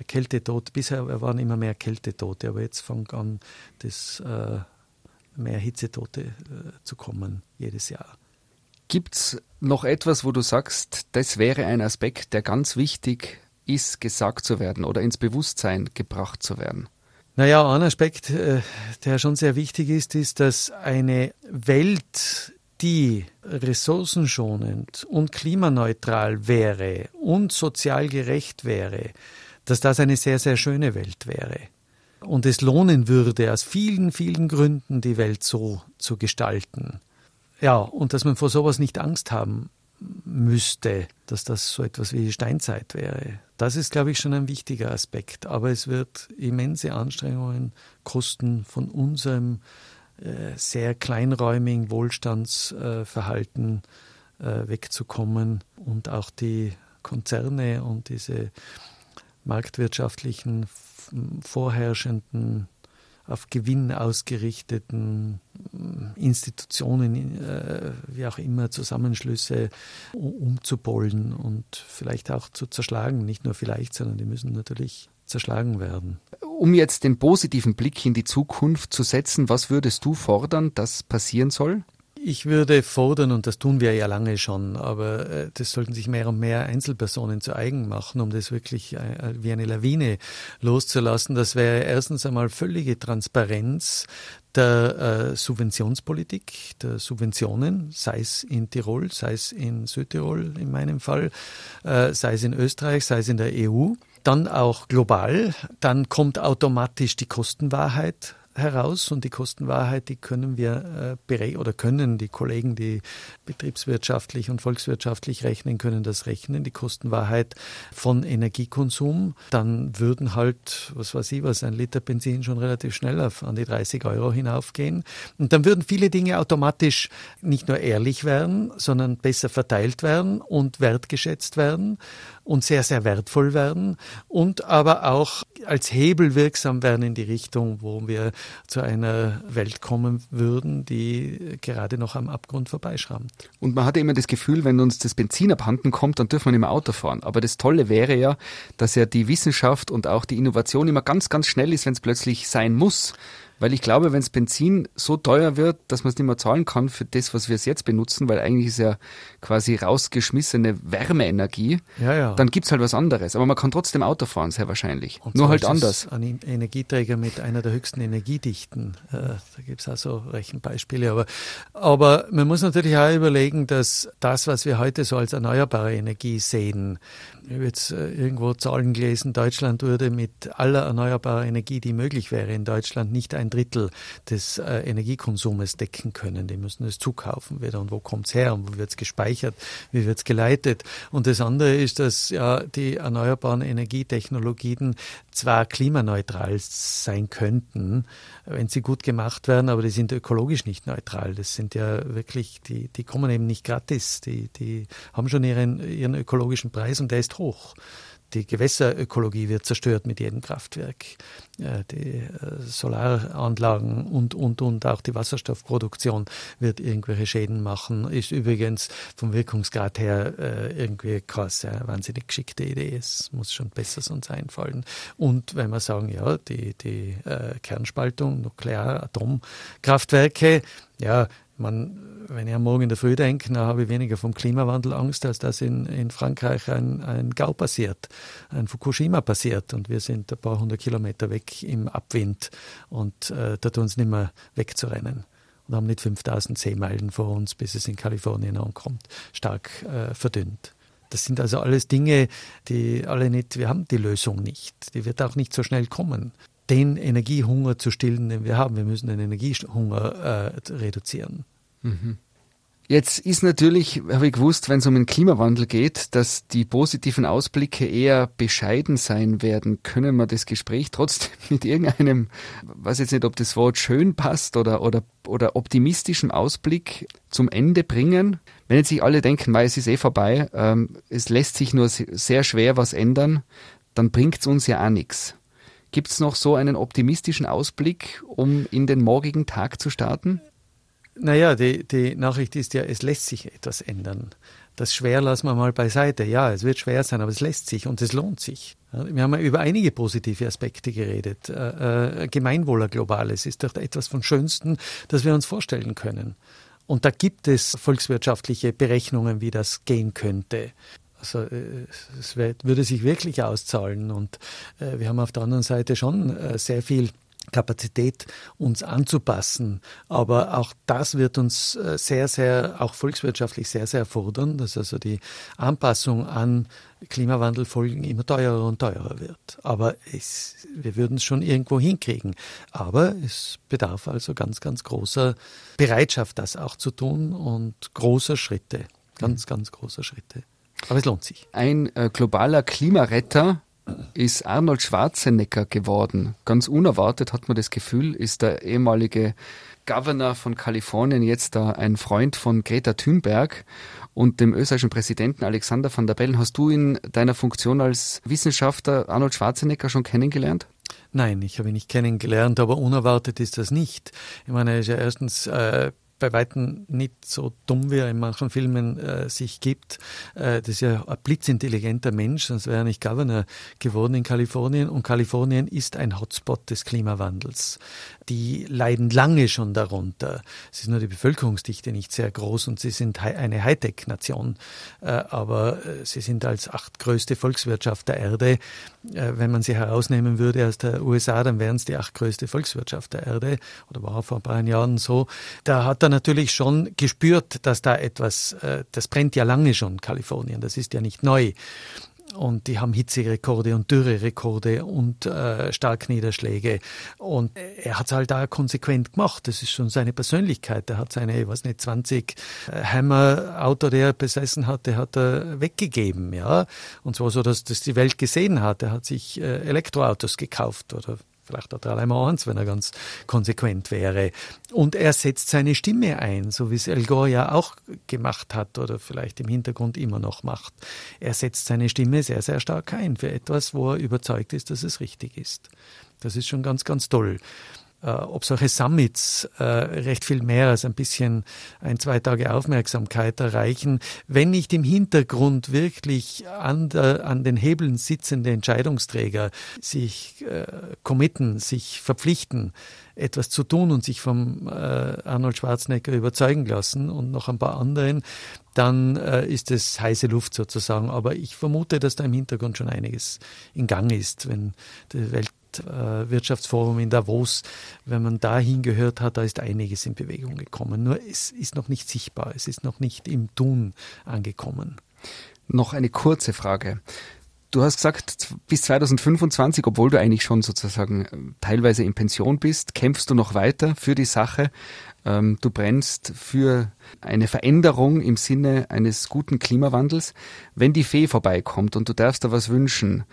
Kältetod, bisher waren immer mehr Kältetote, aber jetzt fängt an, das, äh, mehr Hitzetote äh, zu kommen jedes Jahr. Gibt es noch etwas, wo du sagst, das wäre ein Aspekt, der ganz wichtig ist, gesagt zu werden oder ins Bewusstsein gebracht zu werden? Naja, ein Aspekt, äh, der schon sehr wichtig ist, ist, dass eine Welt, die ressourcenschonend und klimaneutral wäre und sozial gerecht wäre, dass das eine sehr, sehr schöne Welt wäre. Und es lohnen würde, aus vielen, vielen Gründen die Welt so zu gestalten. Ja, und dass man vor sowas nicht Angst haben müsste, dass das so etwas wie Steinzeit wäre. Das ist, glaube ich, schon ein wichtiger Aspekt. Aber es wird immense Anstrengungen kosten von unserem sehr kleinräumigen Wohlstandsverhalten äh, wegzukommen und auch die Konzerne und diese marktwirtschaftlichen vorherrschenden auf Gewinn ausgerichteten äh, Institutionen, äh, wie auch immer, Zusammenschlüsse umzubollen und vielleicht auch zu zerschlagen. Nicht nur vielleicht, sondern die müssen natürlich zerschlagen werden. Um jetzt den positiven Blick in die Zukunft zu setzen, was würdest du fordern, dass passieren soll? Ich würde fordern, und das tun wir ja lange schon, aber äh, das sollten sich mehr und mehr Einzelpersonen zu eigen machen, um das wirklich äh, wie eine Lawine loszulassen. Das wäre erstens einmal völlige Transparenz der äh, Subventionspolitik, der Subventionen, sei es in Tirol, sei es in Südtirol in meinem Fall, äh, sei es in Österreich, sei es in der EU. Dann auch global. Dann kommt automatisch die Kostenwahrheit heraus und die Kostenwahrheit, die können wir äh, oder können die Kollegen, die betriebswirtschaftlich und volkswirtschaftlich rechnen, können das rechnen, die Kostenwahrheit von Energiekonsum. Dann würden halt, was weiß ich was, ein Liter Benzin schon relativ schnell auf an die 30 Euro hinaufgehen. Und dann würden viele Dinge automatisch nicht nur ehrlich werden, sondern besser verteilt werden und wertgeschätzt werden und sehr, sehr wertvoll werden und aber auch als Hebel wirksam werden in die Richtung, wo wir zu einer Welt kommen würden, die gerade noch am Abgrund vorbeischrammt. Und man hatte immer das Gefühl, wenn uns das Benzin abhanden kommt, dann dürfen wir nicht mehr Auto fahren. Aber das Tolle wäre ja, dass ja die Wissenschaft und auch die Innovation immer ganz, ganz schnell ist, wenn es plötzlich sein muss. Weil ich glaube, wenn das Benzin so teuer wird, dass man es nicht mehr zahlen kann für das, was wir es jetzt benutzen, weil eigentlich ist ja quasi rausgeschmissene Wärmeenergie, ja, ja. dann gibt's halt was anderes. Aber man kann trotzdem Auto fahren, sehr wahrscheinlich. Und Nur halt anders. Ein Energieträger mit einer der höchsten Energiedichten. Äh, da gibt's auch so Rechenbeispiele. Aber, aber man muss natürlich auch überlegen, dass das, was wir heute so als erneuerbare Energie sehen, ich habe jetzt äh, irgendwo Zahlen gelesen, Deutschland würde mit aller erneuerbarer Energie, die möglich wäre in Deutschland, nicht ein Drittel des äh, Energiekonsumes decken können. Die müssen es zukaufen wieder. Und wo kommt es her und wo wird es gespeichert, wie wird es geleitet? Und das andere ist, dass ja die erneuerbaren Energietechnologien zwar klimaneutral sein könnten, wenn sie gut gemacht werden, aber die sind ökologisch nicht neutral. Das sind ja wirklich, die, die kommen eben nicht gratis. Die, die haben schon ihren, ihren ökologischen Preis und der ist hoch. Die Gewässerökologie wird zerstört mit jedem Kraftwerk. Die äh, Solaranlagen und, und, und auch die Wasserstoffproduktion wird irgendwelche Schäden machen. Ist übrigens vom Wirkungsgrad her äh, irgendwie krass, ja, wahnsinnig geschickte Idee. Es muss schon besser uns einfallen. Und wenn wir sagen, ja, die, die äh, Kernspaltung, Nuklear, Atomkraftwerke, ja, man, wenn ich am Morgen in der Früh denke, dann habe ich weniger vom Klimawandel Angst, als dass in, in Frankreich ein, ein Gau passiert, ein Fukushima passiert und wir sind ein paar hundert Kilometer weg im Abwind und äh, da tun uns nicht mehr wegzurennen und haben nicht 5000 Seemeilen vor uns, bis es in Kalifornien ankommt, stark äh, verdünnt. Das sind also alles Dinge, die alle nicht, wir haben die Lösung nicht. Die wird auch nicht so schnell kommen den Energiehunger zu stillen, den wir haben. Wir müssen den Energiehunger äh, reduzieren. Mhm. Jetzt ist natürlich, habe ich gewusst, wenn es um den Klimawandel geht, dass die positiven Ausblicke eher bescheiden sein werden. Können wir das Gespräch trotzdem mit irgendeinem, weiß jetzt nicht, ob das Wort schön passt oder, oder, oder optimistischem Ausblick zum Ende bringen? Wenn jetzt sich alle denken, es ist eh vorbei, ähm, es lässt sich nur sehr schwer was ändern, dann bringt es uns ja auch nichts. Gibt es noch so einen optimistischen Ausblick, um in den morgigen Tag zu starten? Naja, die, die Nachricht ist ja, es lässt sich etwas ändern. Das schwer lassen wir mal beiseite. Ja, es wird schwer sein, aber es lässt sich und es lohnt sich. Wir haben ja über einige positive Aspekte geredet. Äh, äh, Gemeinwohler globales ist doch etwas vom Schönsten, das wir uns vorstellen können. Und da gibt es volkswirtschaftliche Berechnungen, wie das gehen könnte. Also äh, es würde sich wirklich auszahlen. Und äh, wir haben auf der anderen Seite schon äh, sehr viel Kapazität, uns anzupassen. Aber auch das wird uns sehr, sehr, auch volkswirtschaftlich sehr, sehr fordern, dass also die Anpassung an Klimawandelfolgen immer teurer und teurer wird. Aber es, wir würden es schon irgendwo hinkriegen. Aber es bedarf also ganz, ganz großer Bereitschaft, das auch zu tun und großer Schritte. Ganz, ganz großer Schritte. Aber es lohnt sich. Ein äh, globaler Klimaretter ist Arnold Schwarzenegger geworden. Ganz unerwartet hat man das Gefühl, ist der ehemalige Governor von Kalifornien jetzt da ein Freund von Greta Thunberg und dem österreichischen Präsidenten Alexander van der Bellen. Hast du in deiner Funktion als Wissenschaftler Arnold Schwarzenegger schon kennengelernt? Nein, ich habe ihn nicht kennengelernt, aber unerwartet ist das nicht. Ich meine, er ist ja erstens äh, bei weitem nicht so dumm, wie er in manchen Filmen äh, sich gibt. Äh, das ist ja ein blitzintelligenter Mensch, sonst wäre er nicht Governor geworden in Kalifornien. Und Kalifornien ist ein Hotspot des Klimawandels. Die leiden lange schon darunter. Es ist nur die Bevölkerungsdichte nicht sehr groß und sie sind eine Hightech-Nation. Äh, aber äh, sie sind als achtgrößte Volkswirtschaft der Erde. Äh, wenn man sie herausnehmen würde aus der USA, dann wären es die achtgrößte Volkswirtschaft der Erde. Oder war vor ein paar Jahren so. Da hat er natürlich schon gespürt, dass da etwas, äh, das brennt ja lange schon, Kalifornien, das ist ja nicht neu. Und die haben Hitzerekorde und Dürrerekorde und äh, Starkniederschläge. Und er hat es halt da konsequent gemacht. Das ist schon seine Persönlichkeit. Er hat seine, weiß nicht, 20 äh, Hammer-Auto, die er besessen hatte, hat er weggegeben. ja. Und zwar so, dass das die Welt gesehen hat. Er hat sich äh, Elektroautos gekauft oder Vielleicht hat eins, wenn er ganz konsequent wäre. Und er setzt seine Stimme ein, so wie es El Gore ja auch gemacht hat oder vielleicht im Hintergrund immer noch macht. Er setzt seine Stimme sehr, sehr stark ein für etwas, wo er überzeugt ist, dass es richtig ist. Das ist schon ganz, ganz toll äh, ob solche Summits äh, recht viel mehr als ein bisschen ein, zwei Tage Aufmerksamkeit erreichen, wenn nicht im Hintergrund wirklich an, der, an den Hebeln sitzende Entscheidungsträger sich äh, committen, sich verpflichten, etwas zu tun und sich vom äh, Arnold Schwarzenegger überzeugen lassen und noch ein paar anderen, dann äh, ist es heiße Luft sozusagen. Aber ich vermute, dass da im Hintergrund schon einiges in Gang ist, wenn die Welt Weltwirtschaftsforum in Davos, wenn man da hingehört hat, da ist einiges in Bewegung gekommen. Nur es ist noch nicht sichtbar, es ist noch nicht im Tun angekommen. Noch eine kurze Frage. Du hast gesagt, bis 2025, obwohl du eigentlich schon sozusagen äh, teilweise in Pension bist, kämpfst du noch weiter für die Sache. Ähm, du brennst für eine Veränderung im Sinne eines guten Klimawandels. Wenn die Fee vorbeikommt und du darfst da was wünschen,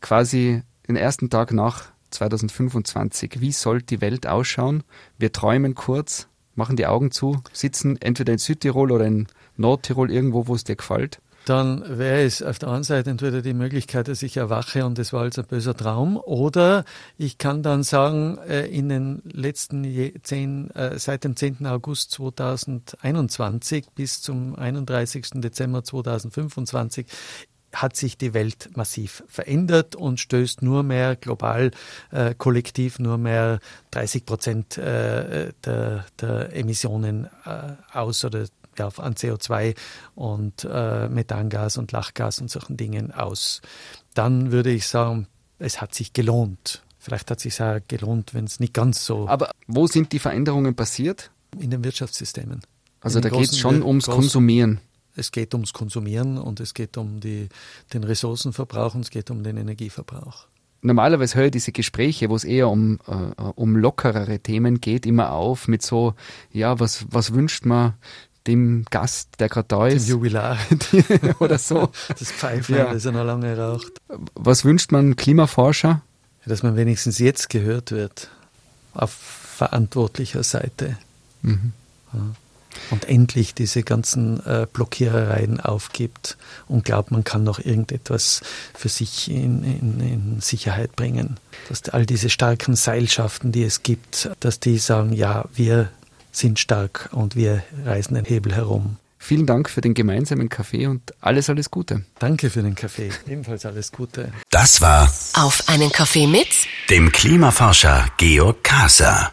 quasi den ersten Tag nach 2025. Wie soll die Welt ausschauen? Wir träumen kurz, machen die Augen zu, sitzen entweder in Südtirol oder in Nordtirol irgendwo, wo es dir gefällt. Dann wäre es auf der einen Seite entweder die Möglichkeit, dass ich erwache und es war als ein böser Traum, oder ich kann dann sagen, äh, in den letzten zehn, äh, seit dem 10. August 2021 bis zum 31. Dezember 2025 hat sich die Welt massiv verändert und stößt nur mehr global äh, kollektiv nur mehr 30 Prozent äh, der, der, Emissionen äh, aus oder ja, an CO2 und äh, Methangas und Lachgas und solchen Dingen aus. Dann würde ich sagen, es hat sich gelohnt. Vielleicht hat es sich auch gelohnt, wenn es nicht ganz so. Aber wo sind die Veränderungen passiert? In den Wirtschaftssystemen. Also da geht es schon ums Konsumieren es geht ums Konsumieren und es geht um die, den Ressourcenverbrauch und es geht um den Energieverbrauch. Normalerweise höre ich diese Gespräche, wo es eher um, äh, um lockerere Themen geht, immer auf mit so, ja, was, was wünscht man dem Gast, der gerade da ist. Dem Jubilar. oder so. Das Pfeifen, ja. das er noch lange raucht. Was wünscht man Klimaforscher? Dass man wenigstens jetzt gehört wird. Auf verantwortlicher Seite. Mhm. Ja und endlich diese ganzen äh, Blockierereien aufgibt und glaubt, man kann noch irgendetwas für sich in, in, in Sicherheit bringen. Dass all diese starken Seilschaften, die es gibt, dass die sagen, ja, wir sind stark und wir reißen den Hebel herum. Vielen Dank für den gemeinsamen Kaffee und alles, alles Gute. Danke für den Kaffee. Ebenfalls alles Gute. Das war Auf einen Kaffee mit dem Klimaforscher Georg Kaser.